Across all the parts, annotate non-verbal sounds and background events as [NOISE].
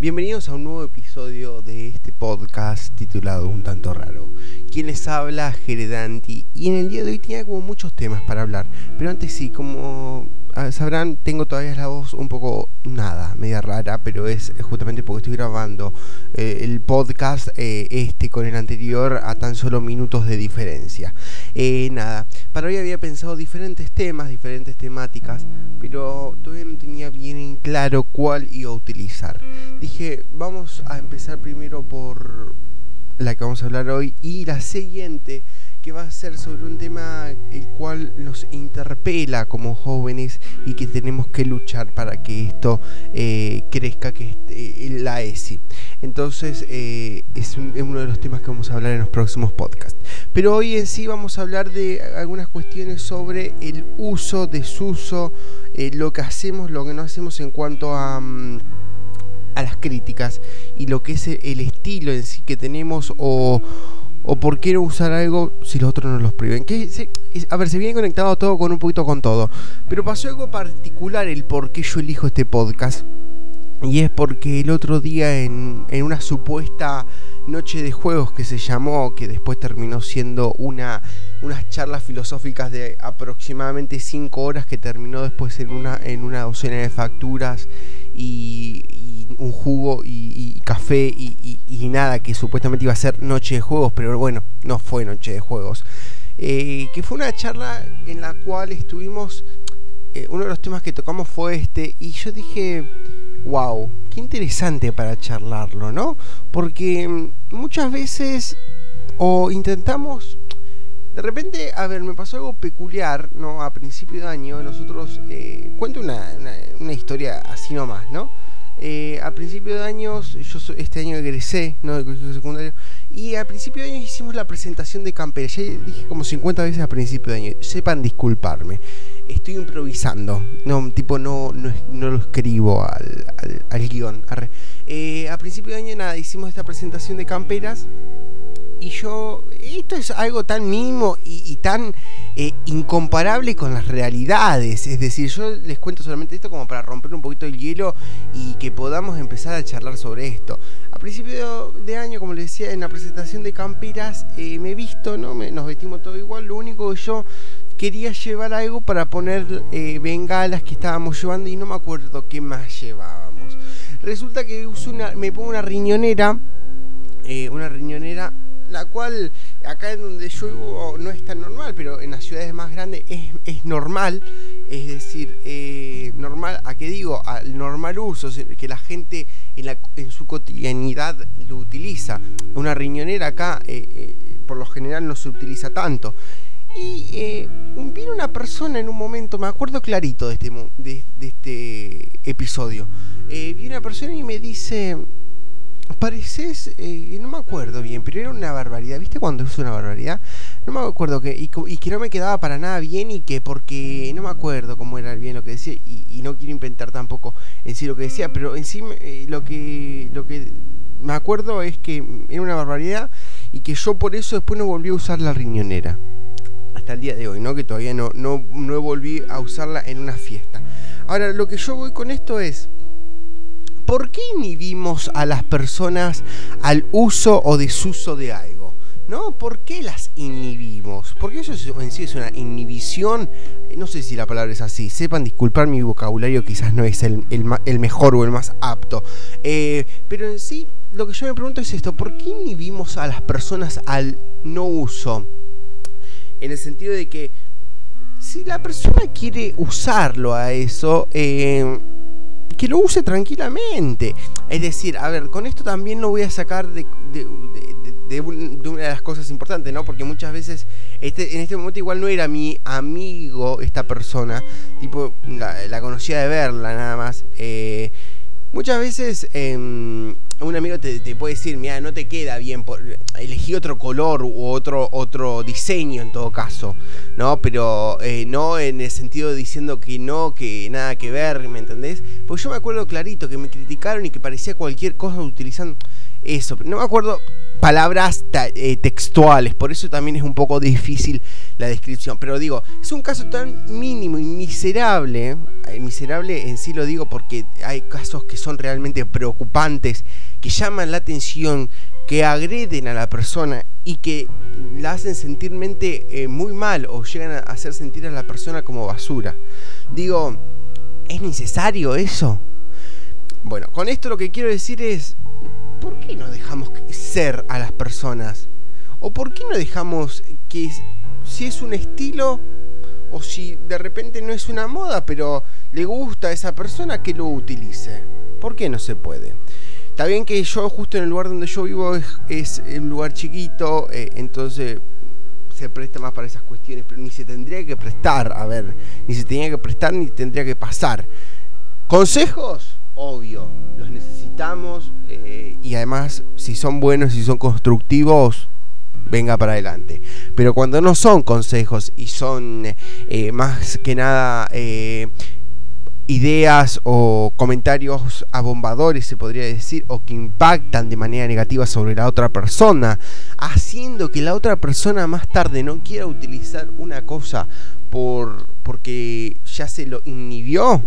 Bienvenidos a un nuevo episodio de este podcast titulado Un tanto raro. Quien les habla, Geredanti, y en el día de hoy tenía como muchos temas para hablar, pero antes sí, como sabrán, tengo todavía la voz un poco nada, media rara, pero es justamente porque estoy grabando eh, el podcast eh, este con el anterior a tan solo minutos de diferencia. Eh, nada, para hoy había pensado diferentes temas, diferentes temáticas, pero todavía no tenía bien en claro cuál iba a utilizar. Dije, vamos a empezar primero por la que vamos a hablar hoy y la siguiente que va a ser sobre un tema el nos interpela como jóvenes y que tenemos que luchar para que esto eh, crezca, que es la ESI. Entonces eh, es, uno de los temas que vamos a hablar en los próximos podcasts. Pero hoy en sí vamos a hablar de algunas cuestiones sobre el uso, desuso, eh, lo que hacemos, lo que no hacemos en cuanto a... Mm, a las críticas y lo que es el estilo en sí que tenemos o, o por qué no usar algo si los otros no los prohíben. Que a ver, se viene conectado todo con un poquito con todo. Pero pasó algo particular el por qué yo elijo este podcast. Y es porque el otro día en, en una supuesta noche de juegos que se llamó, que después terminó siendo una, unas charlas filosóficas de aproximadamente 5 horas que terminó después en una, en una docena de facturas y, un jugo y, café y, nada, que supuestamente iba a ser noche de juegos, pero bueno, no fue noche de juegos. Eh, que fue una charla en la cual estuvimos, eh, uno de los temas que tocamos fue este, y yo dije, wow, qué interesante para charlarlo, ¿no? Porque mm, muchas veces o intentamos de repente, a ver, me pasó algo peculiar, ¿no? A principio de año, nosotros, eh, cuento una, una, historia así nomás, ¿no? Eh, a principio de años, yo este año egresé, ¿no? Del colegio secundario, y a principio de año hicimos la presentación de Campera. Ya dije como 50 veces a principio de año, sepan disculparme. Estoy improvisando, no, tipo, no, no, lo escribo al, al, guion. Eh, a principio de año, nada, hicimos esta presentación de camperas y yo, esto es algo tan mínimo y, tan eh, incomparable con las realidades. Es decir, yo les cuento solamente esto como para romper un poquito el hielo y que podamos empezar a charlar sobre esto. A principio de año, como les decía, en la presentación de Camperas, eh, me he visto, ¿no? nos vestimos todo igual. Lo único que yo quería llevar algo para poner eh, bengalas que estábamos llevando y no me acuerdo qué más llevábamos. Resulta que uso una, me pongo una riñonera, una riñonera la cual acá en donde yo vivo no es tan normal, pero en las ciudades más grandes es, normal, es decir, eh, normal, ¿a qué digo? Al normal uso, que la gente en, la, en su cotidianidad lo utiliza. Una riñonera acá eh, eh, por lo general no se utiliza tanto. Y viene una persona en un momento, me acuerdo clarito de este, de, de este episodio, viene una persona y me dice, pareces, eh, no me acuerdo bien, pero era una barbaridad. ¿Viste cuando es una barbaridad? No me acuerdo que, y, que no me quedaba para nada bien y que porque no me acuerdo cómo era bien lo que decía y, no quiero inventar tampoco en sí lo que decía, pero en sí eh, lo, que, lo que me acuerdo es que era una barbaridad y que yo por eso después no volví a usar la riñonera. Hasta el día de hoy, ¿no? Que todavía no, no, no volví a usarla en una fiesta. Ahora, lo que yo voy con esto es ¿por qué inhibimos a las personas al uso o desuso de algo? ¿No? ¿Por qué las inhibimos? Porque eso en sí es una inhibición. No sé si la palabra es así. Sepan disculpar mi vocabulario, quizás no es el, mejor o el más apto. Eh, pero en sí, lo que yo me pregunto es esto: ¿por qué inhibimos a las personas al no uso? En el sentido de que si la persona quiere usarlo a eso, eh, que lo use tranquilamente. Es decir, a ver, con esto también lo voy a sacar de, una de las cosas importantes, ¿no? Porque muchas veces, este, en este momento igual no era mi amigo esta persona, tipo, la, conocía de verla nada más. Eh, muchas veces... Eh, un amigo te, puede decir, mira, no te queda bien, por, elegí otro color u otro, otro diseño en todo caso, ¿no? Pero eh, no en el sentido de diciendo que no, que nada que ver, ¿me entendés? Porque yo me acuerdo clarito que me criticaron y que parecía cualquier cosa utilizando eso. No me acuerdo palabras eh, textuales, por eso también es un poco difícil la descripción. Pero digo, es un caso tan mínimo y miserable, eh, miserable en sí lo digo porque hay casos que son realmente preocupantes, que llaman la atención, que agreden a la persona y que la hacen sentir eh, muy mal o llegan a hacer sentir a la persona como basura. Digo, ¿es necesario eso? Bueno, con esto lo que quiero decir es, ¿por qué no dejamos ser a las personas? ¿O por qué no dejamos que si es un estilo o si de repente no es una moda, pero le gusta a esa persona que lo utilice? ¿Por qué no se puede? Está bien que yo justo en el lugar donde yo vivo es, un lugar chiquito, eh, entonces se presta más para esas cuestiones, pero ni se tendría que prestar, a ver, ni se tenía que prestar ni tendría que pasar. ¿Consejos? Obvio, los necesitamos eh, y además si son buenos, y son constructivos, venga para adelante. Pero cuando no son consejos y son eh, más que nada ideas o comentarios abombadores, se podría decir, o que impactan de manera negativa sobre la otra persona, haciendo que la otra persona más tarde no quiera utilizar una cosa por porque ya se lo inhibió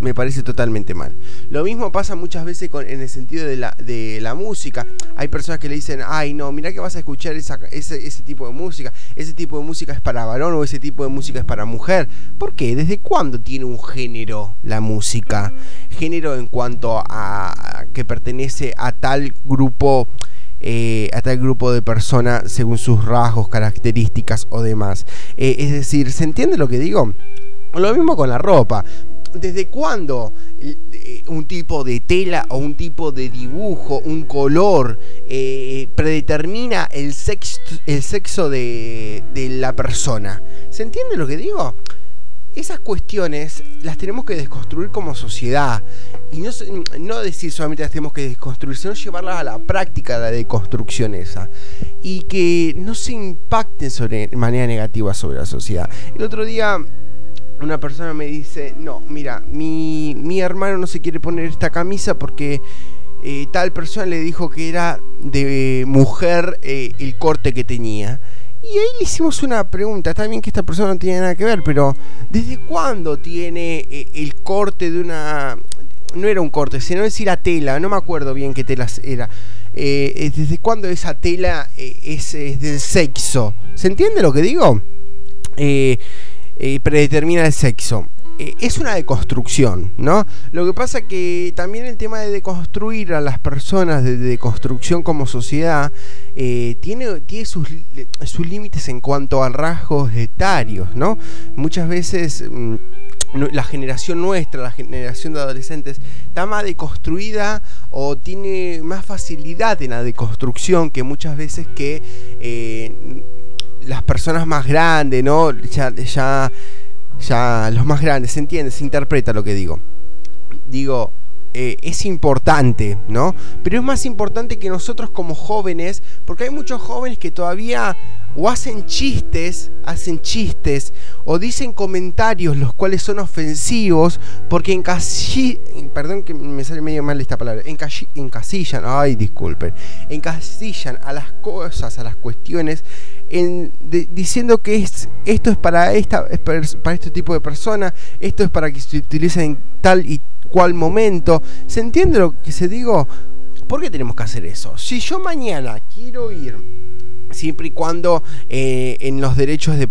me parece totalmente mal. Lo mismo pasa muchas veces con, en el sentido de la, de la música. Hay personas que le dicen, ay no, mira que vas a escuchar ese, ese tipo de música. Ese tipo de música es para varón o ese tipo de música es para mujer. ¿Por qué? ¿Desde cuándo tiene un género la música? Género en cuanto a, que pertenece a tal grupo. Eh, a tal grupo de personas según sus rasgos, características o demás. Eh, es decir, ¿se entiende lo que digo? Lo mismo con la ropa. ¿Desde cuándo eh, un tipo de tela o un tipo de dibujo, un color, eh, predetermina el sexo, el sexo de, la persona? ¿Se entiende lo que digo? Esas cuestiones las tenemos que desconstruir como sociedad. Y no, decir solamente las tenemos que desconstruir, sino llevarlas a la práctica, la deconstrucción esa. Y que no se impacten sobre, de manera negativa sobre la sociedad. El otro día una persona me dice, no, mira, mi, mi hermano no se quiere poner esta camisa porque eh, tal persona le dijo que era de mujer eh, el corte que tenía. Y ahí le hicimos una pregunta, está bien que esta persona no tiene nada que ver, pero ¿desde cuándo tiene eh, el corte de una... No era un corte, sino decir la tela, no me acuerdo bien qué tela era. ¿Desde cuándo esa tela es, es, del sexo? ¿Se entiende lo que digo? Eh, eh, predetermina el sexo. Eh, es una deconstrucción, ¿no? Lo que pasa que también el tema de deconstruir a las personas, de deconstrucción como sociedad, eh, tiene, tiene sus, sus límites en cuanto a rasgos etarios, ¿no? Muchas veces mm, la generación nuestra, la generación de adolescentes, está más deconstruida o tiene más facilidad en la deconstrucción que muchas veces que las personas más grandes, ¿no? Ya, ya, ya los más grandes, se entiende, se interpreta lo que digo. Digo, eh, es importante, ¿no? Pero es más importante que nosotros como jóvenes, porque hay muchos jóvenes que todavía o hacen chistes, hacen chistes, o dicen comentarios los cuales son ofensivos, porque encasillan, perdón que me sale medio mal esta palabra, encasillan, ay disculpen, encasillan a las cosas, a las cuestiones diciendo que es, esto es para, esta, para este tipo de personas, esto es para que se utilice en tal y cual momento. ¿Se entiende lo que se digo? ¿Por qué tenemos que hacer eso? Si yo mañana quiero ir, siempre y cuando eh, en los derechos de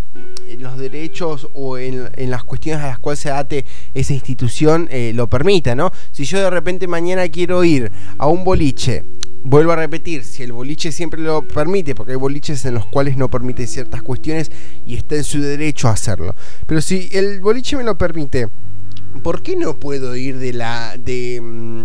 los derechos o en, las cuestiones a las cuales se ate esa institución eh, lo permita, ¿no? Si yo de repente mañana quiero ir a un boliche vuelvo a repetir, si el boliche siempre lo permite, porque hay boliches en los cuales no permite ciertas cuestiones y está en su derecho a hacerlo. Pero si el boliche me lo permite, ¿por qué no puedo ir de la. de. Mm,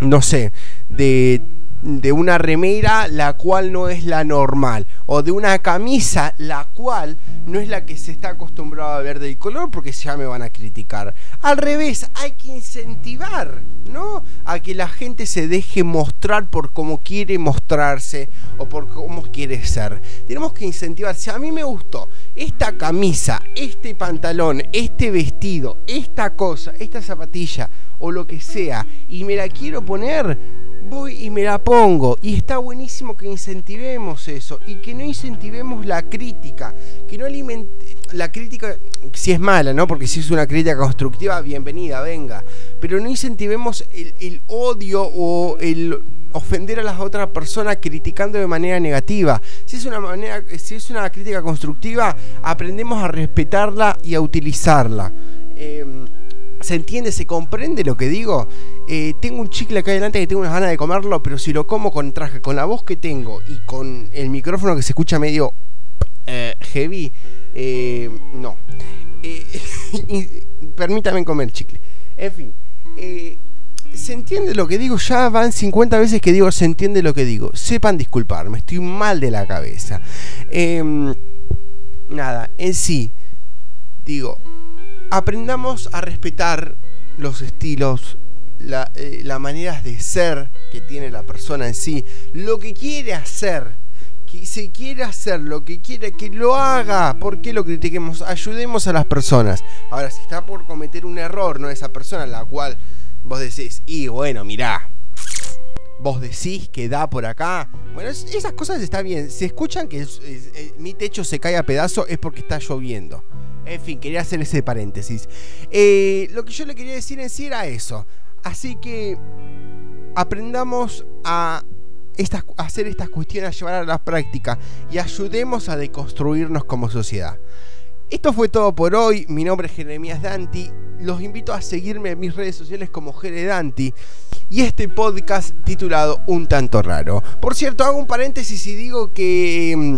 no sé, de de una remera la cual no es la normal o de una camisa la cual no es la que se está acostumbrado a ver del color porque ya me van a criticar. Al revés, hay que incentivar, ¿no? A que la gente se deje mostrar por cómo quiere mostrarse o por cómo quiere ser. Tenemos que incentivar. Si a mí me gustó esta camisa, este pantalón, este vestido, esta cosa, esta zapatilla o lo que sea y me la quiero poner, voy y me la pongo. Y está buenísimo que incentivemos eso y que no incentivemos la crítica, que no alimente la crítica, si es mala, ¿no? Porque si es una crítica constructiva, bienvenida, venga. Pero no incentivemos el, odio o el ofender a las otras personas criticando de manera negativa. Si es una manera, si es una crítica constructiva, aprendemos a respetarla y a utilizarla. Em, ¿Se entiende? ¿Se comprende lo que digo? Eh, tengo un chicle acá adelante que tengo unas ganas de comerlo, pero si lo como con traje, con la voz que tengo y con el micrófono que se escucha medio eh, heavy, eh, no. [LAUGHS] permítame comer chicle. En fin. ¿Se entiende lo que digo? Ya van 50 veces que digo se entiende lo que digo. Sepan disculparme, estoy mal de la cabeza. Em, nada, en sí, digo, aprendamos a respetar los estilos, las eh, maneras de ser que tiene la persona en sí, lo que quiere hacer, que se quiere hacer lo que quiere, que lo haga, ¿por qué lo critiquemos? Ayudemos a las personas. Ahora, si está por cometer un error, no esa persona, la cual vos decís, y bueno, mirá, vos decís que da por acá. Bueno, esas cosas están bien. Si escuchan que eh, mi techo se cae a pedazo es porque está lloviendo. En fin, quería hacer ese paréntesis. Eh, lo que yo le quería decir en sí era eso. Así que aprendamos a, hacer estas cuestiones, a llevar a la práctica y ayudemos a deconstruirnos como sociedad. Esto fue todo por hoy. Mi nombre es Jeremías Danti. Los invito a seguirme en mis redes sociales como Jere Danti. Y este podcast titulado Un tanto raro. Por cierto, hago un paréntesis y digo que mm,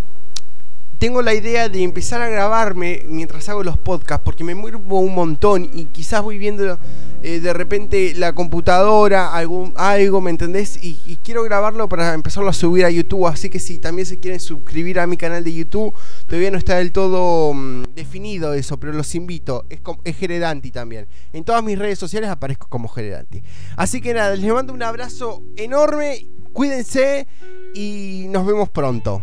tengo la idea de empezar a grabarme mientras hago los podcasts, porque me muevo un montón y quizás voy viendo eh, de repente la computadora, algún, algo, ¿me entendés? Y, quiero grabarlo para empezarlo a subir a YouTube, así que si también se quieren suscribir a mi canal de YouTube, todavía no está del todo mm, definido eso, pero los invito, es, es Geredanti también. En todas mis redes sociales aparezco como Geredanti. Así que nada, les mando un abrazo enorme, cuídense y nos vemos pronto.